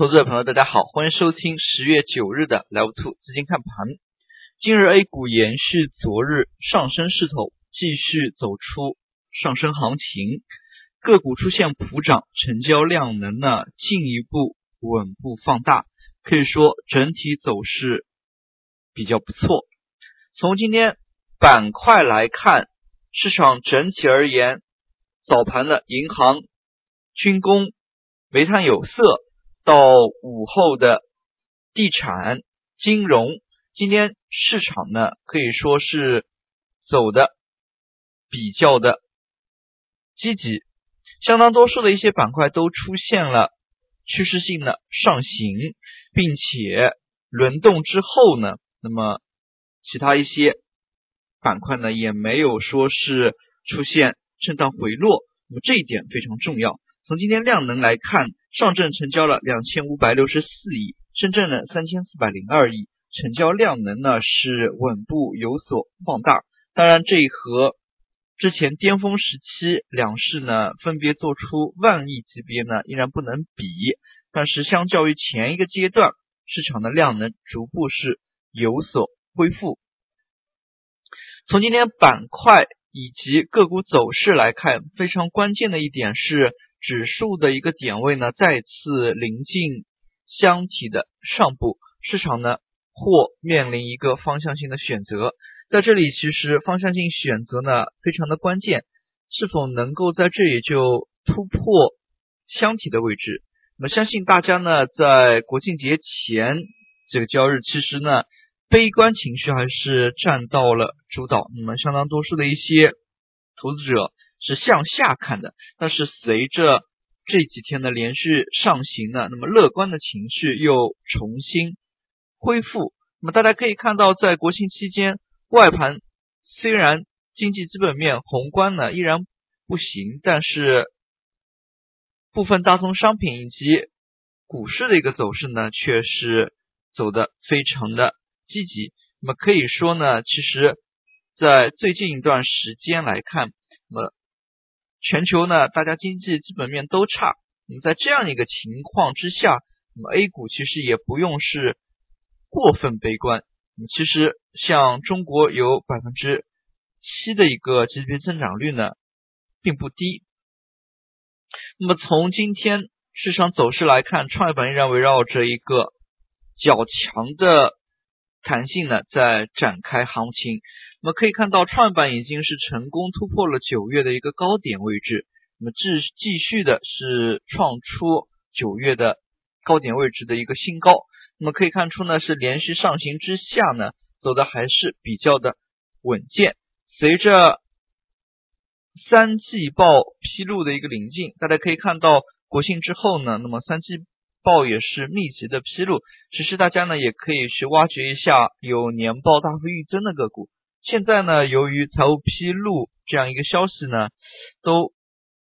投资者朋友，大家好，欢迎收听十月九日的 Level Two 资金看盘。今日 A 股延续昨日上升势头，继续走出上升行情，个股出现普涨，成交量能呢进一步稳步放大，可以说整体走势比较不错。从今天板块来看，市场整体而言，早盘的银行、军工、煤炭、有色。到午后的地产、金融，今天市场呢可以说是走的比较的积极，相当多数的一些板块都出现了趋势性的上行，并且轮动之后呢，那么其他一些板块呢也没有说是出现震荡回落，那么这一点非常重要。从今天量能来看，上证成交了两千五百六十四亿，深圳呢三千四百零二亿，成交量能呢是稳步有所放大。当然，这和之前巅峰时期两市呢分别做出万亿级别呢依然不能比，但是相较于前一个阶段，市场的量能逐步是有所恢复。从今天板块以及个股走势来看，非常关键的一点是。指数的一个点位呢，再次临近箱体的上部，市场呢或面临一个方向性的选择。在这里，其实方向性选择呢非常的关键，是否能够在这里就突破箱体的位置？那么，相信大家呢在国庆节前这个交易日，其实呢悲观情绪还是占到了主导。那么，相当多数的一些投资者。是向下看的，但是随着这几天的连续上行呢，那么乐观的情绪又重新恢复。那么大家可以看到，在国庆期间，外盘虽然经济基本面宏观呢依然不行，但是部分大宗商品以及股市的一个走势呢，却是走的非常的积极。那么可以说呢，其实，在最近一段时间来看，那么。全球呢，大家经济基本面都差。那么在这样一个情况之下，那么 A 股其实也不用是过分悲观。其实像中国有百分之七的一个 GDP 增长率呢，并不低。那么从今天市场走势来看，创业板依然围绕着一个较强的弹性呢，在展开行情。那么可以看到，创业板已经是成功突破了九月的一个高点位置，那么继继续的是创出九月的高点位置的一个新高。那么可以看出呢，是连续上行之下呢，走的还是比较的稳健。随着三季报披露的一个临近，大家可以看到国庆之后呢，那么三季报也是密集的披露。其实大家呢也可以去挖掘一下有年报大幅预增的个股。现在呢，由于财务披露这样一个消息呢，都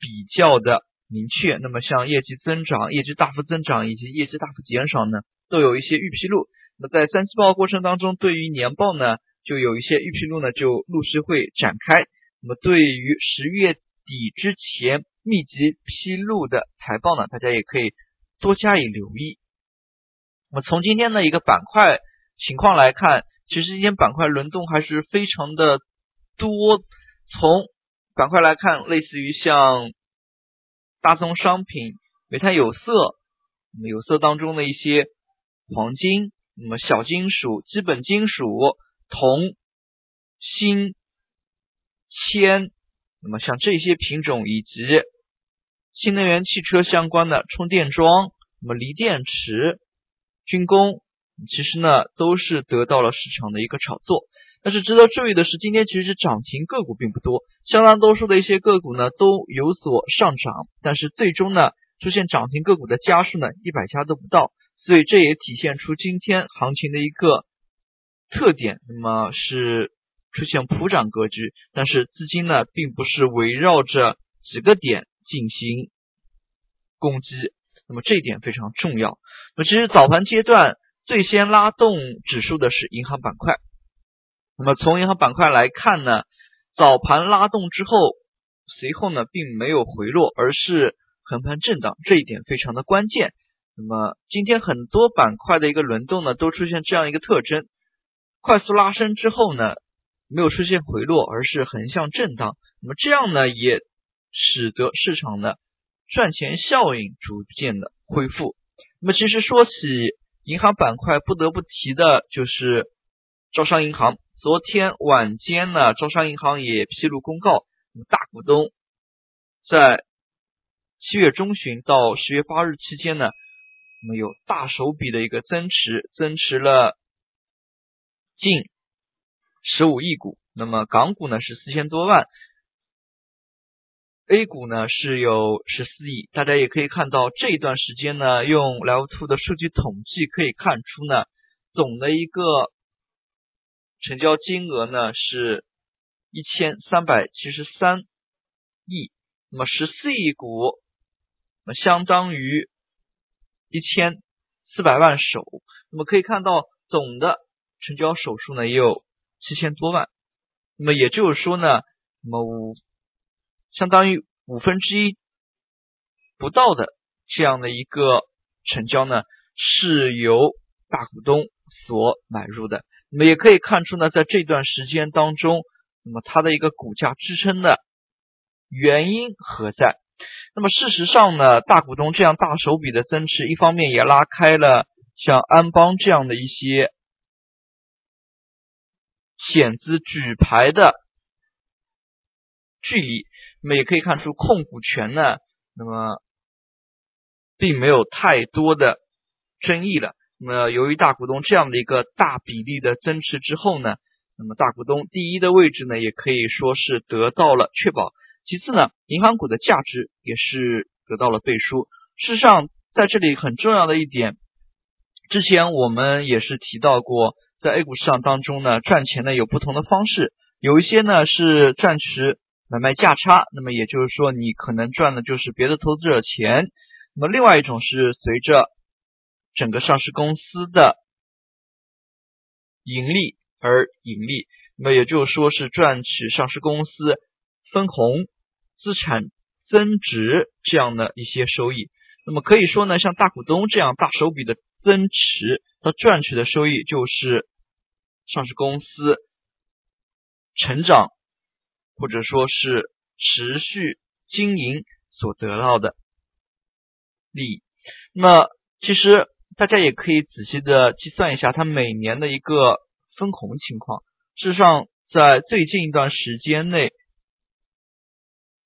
比较的明确。那么像业绩增长、业绩大幅增长以及业绩大幅减少呢，都有一些预披露。那么在三季报过程当中，对于年报呢，就有一些预披露呢，就陆续会展开。那么对于十月底之前密集披露的财报呢，大家也可以多加以留意。那么从今天的一个板块情况来看。其实今天板块轮动还是非常的多。从板块来看，类似于像大宗商品、煤炭、有色，那么有色当中的一些黄金，那么小金属、基本金属、铜、锌、铅，那么像这些品种以及新能源汽车相关的充电桩，那么锂电池、军工。其实呢，都是得到了市场的一个炒作。但是值得注意的是，今天其实涨停个股并不多，相当多数的一些个股呢都有所上涨，但是最终呢出现涨停个股的家数呢一百家都不到，所以这也体现出今天行情的一个特点，那么是出现普涨格局，但是资金呢并不是围绕着几个点进行攻击，那么这一点非常重要。那其实早盘阶段。最先拉动指数的是银行板块，那么从银行板块来看呢，早盘拉动之后，随后呢并没有回落，而是横盘震荡，这一点非常的关键。那么今天很多板块的一个轮动呢，都出现这样一个特征：快速拉升之后呢，没有出现回落，而是横向震荡。那么这样呢，也使得市场的赚钱效应逐渐的恢复。那么其实说起银行板块，不得不提的就是招商银行。昨天晚间呢，招商银行也披露公告，大股东在七月中旬到十月八日期间呢。那么有大手笔的一个增持，增持了近十五亿股。那么港股呢是四千多万，A 股呢是有十四亿。大家也可以看到这一段时间呢，用 Level Two 的数据统计可以看出呢，总的一个成交金额呢是一千三百七十三亿。那么十四亿股，那么相当于。一千四百万手，那么可以看到总的成交手数呢也有七千多万，那么也就是说呢，那么五相当于五分之一不到的这样的一个成交呢是由大股东所买入的，那么也可以看出呢，在这段时间当中，那么它的一个股价支撑的原因何在？那么事实上呢，大股东这样大手笔的增持，一方面也拉开了像安邦这样的一些险资举牌的距离。那么也可以看出控股权呢，那么并没有太多的争议了。那么由于大股东这样的一个大比例的增持之后呢，那么大股东第一的位置呢，也可以说是得到了确保。其次呢，银行股的价值也是得到了背书。事实上，在这里很重要的一点，之前我们也是提到过，在 A 股市场当中呢，赚钱呢有不同的方式，有一些呢是赚取买卖价差，那么也就是说你可能赚的就是别的投资者钱。那么另外一种是随着整个上市公司的盈利而盈利，那么也就是说是赚取上市公司分红。资产增值这样的一些收益，那么可以说呢，像大股东这样大手笔的增持，它赚取的收益就是上市公司成长或者说是持续经营所得到的利益。那其实大家也可以仔细的计算一下，它每年的一个分红情况。事实上，在最近一段时间内。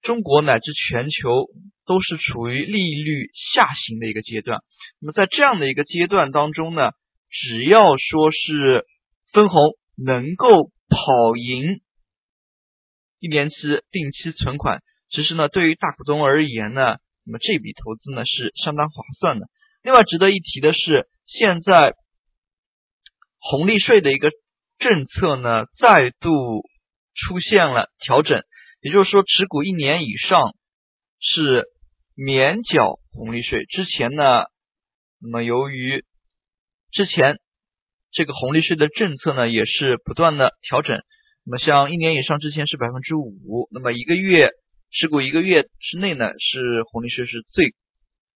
中国乃至全球都是处于利率下行的一个阶段。那么在这样的一个阶段当中呢，只要说是分红能够跑赢一年期定期存款，其实呢，对于大股东而言呢，那么这笔投资呢是相当划算的。另外值得一提的是，现在红利税的一个政策呢再度出现了调整。也就是说，持股一年以上是免缴红利税。之前呢，那么由于之前这个红利税的政策呢，也是不断的调整。那么像一年以上之前是百分之五，那么一个月持股一个月之内呢，是红利税是最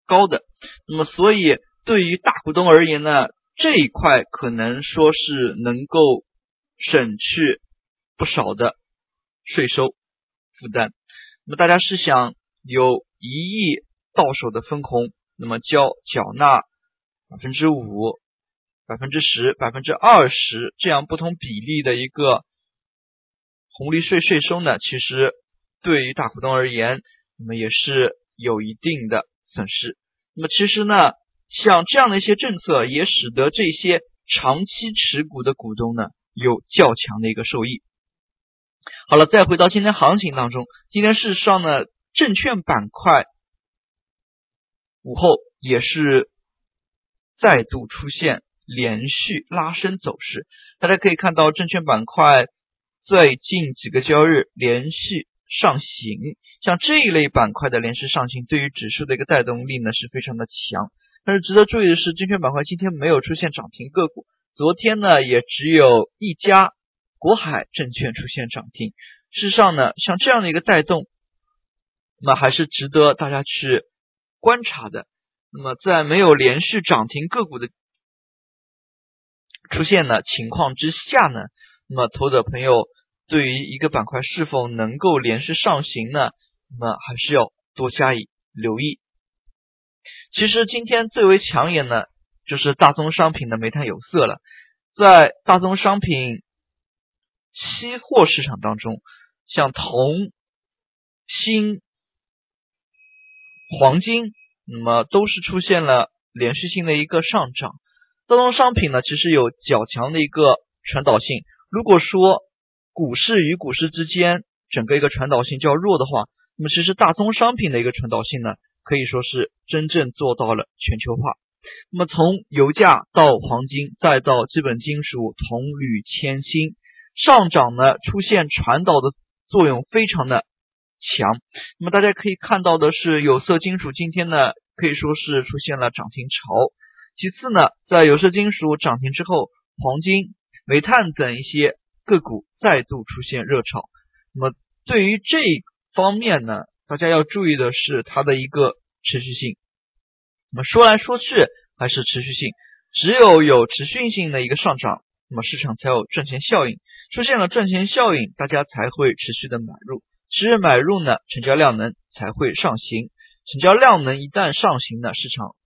高的。那么所以对于大股东而言呢，这一块可能说是能够省去不少的税收。负担，那么大家试想，有一亿到手的分红，那么交缴纳百分之五、百分之十、百分之二十这样不同比例的一个红利税税收呢？其实对于大股东而言，那么也是有一定的损失。那么其实呢，像这样的一些政策，也使得这些长期持股的股东呢，有较强的一个受益。好了，再回到今天行情当中，今天事实上呢，证券板块午后也是再度出现连续拉升走势。大家可以看到，证券板块最近几个交易日连续上行，像这一类板块的连续上行，对于指数的一个带动力呢是非常的强。但是值得注意的是，证券板块今天没有出现涨停个股，昨天呢也只有一家。国海证券出现涨停，事实上呢，像这样的一个带动，那还是值得大家去观察的。那么在没有连续涨停个股的出现的情况之下呢，那么投资者朋友对于一个板块是否能够连续上行呢，那么还是要多加以留意。其实今天最为抢眼的，就是大宗商品的煤炭有色了。在大宗商品期货市场当中，像铜、锌、黄金，那么都是出现了连续性的一个上涨。大宗商品呢，其实有较强的一个传导性。如果说股市与股市之间整个一个传导性较弱的话，那么其实大宗商品的一个传导性呢？可以说是真正做到了全球化。那么从油价到黄金，再到基本金属铜、铝、铅、锌上涨呢，出现传导的作用非常的强。那么大家可以看到的是，有色金属今天呢可以说是出现了涨停潮。其次呢，在有色金属涨停之后，黄金、煤炭等一些个股再度出现热炒。那么对于这方面呢？大家要注意的是它的一个持续性。那么说来说去还是持续性，只有有持续性的一个上涨，那么市场才有赚钱效应。出现了赚钱效应，大家才会持续的买入。持续买入呢，成交量能才会上行。成交量能一旦上行呢，市场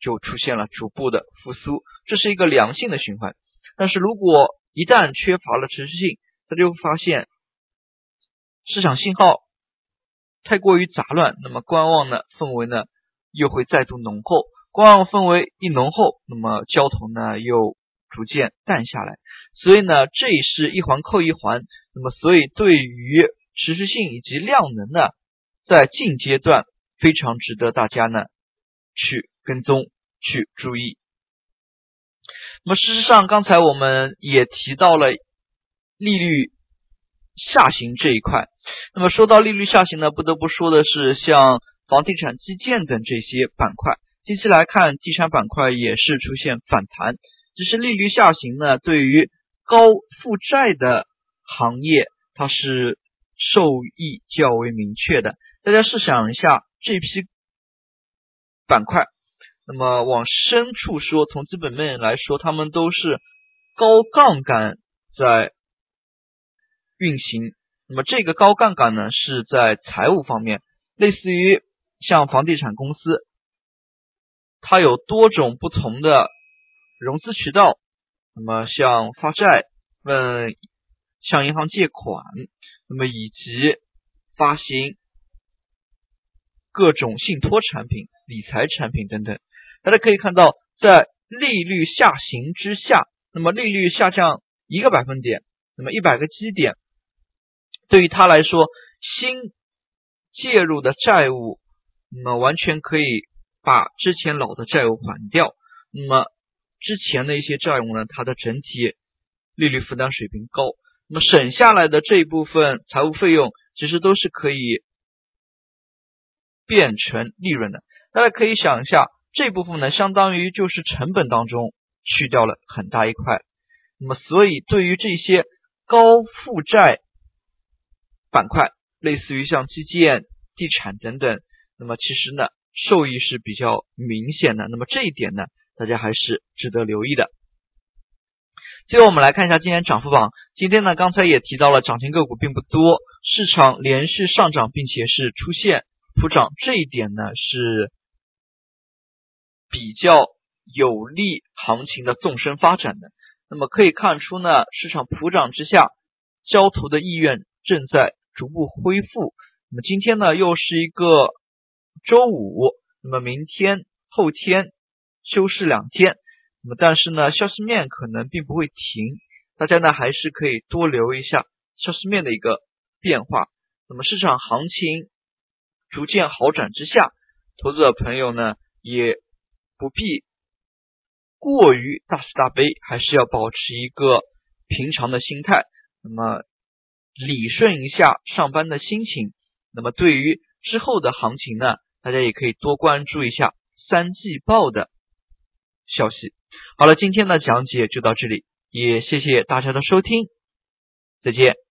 就出现了逐步的复苏，这是一个良性的循环。但是如果一旦缺乏了持续性，大家会发现市场信号。太过于杂乱，那么观望的氛围呢又会再度浓厚。观望氛围一浓厚，那么交投呢又逐渐淡下来。所以呢，这也是一环扣一环。那么，所以对于持续性以及量能呢，在近阶段非常值得大家呢去跟踪、去注意。那么，事实上，刚才我们也提到了利率下行这一块。那么说到利率下行呢，不得不说的是像房地产、基建等这些板块。近期来看，地产板块也是出现反弹。只是利率下行呢，对于高负债的行业，它是受益较为明确的。大家试想一下，这批板块，那么往深处说，从基本面来说，他们都是高杠杆在运行。那么这个高杠杆呢，是在财务方面，类似于像房地产公司，它有多种不同的融资渠道。那么像发债、问向银行借款，那么以及发行各种信托产品、理财产品等等。大家可以看到，在利率下行之下，那么利率下降一个百分点，那么一百个基点。对于他来说，新介入的债务，那么完全可以把之前老的债务还掉。那么之前的一些债务呢，它的整体利率负担水平高，那么省下来的这一部分财务费用，其实都是可以变成利润的。大家可以想一下，这部分呢，相当于就是成本当中去掉了很大一块。那么，所以对于这些高负债，板块类似于像基建、地产等等，那么其实呢，受益是比较明显的。那么这一点呢，大家还是值得留意的。最后我们来看一下今天涨幅榜。今天呢，刚才也提到了涨停个股并不多，市场连续上涨，并且是出现普涨，这一点呢是比较有利行情的纵深发展的。那么可以看出呢，市场普涨之下，交投的意愿正在。逐步恢复。那么今天呢，又是一个周五。那么明天、后天休市两天。那么但是呢，消息面可能并不会停。大家呢，还是可以多留一下消息面的一个变化。那么市场行情逐渐好转之下，投资者朋友呢，也不必过于大喜大悲，还是要保持一个平常的心态。那么。理顺一下上班的心情，那么对于之后的行情呢，大家也可以多关注一下三季报的消息。好了，今天的讲解就到这里，也谢谢大家的收听，再见。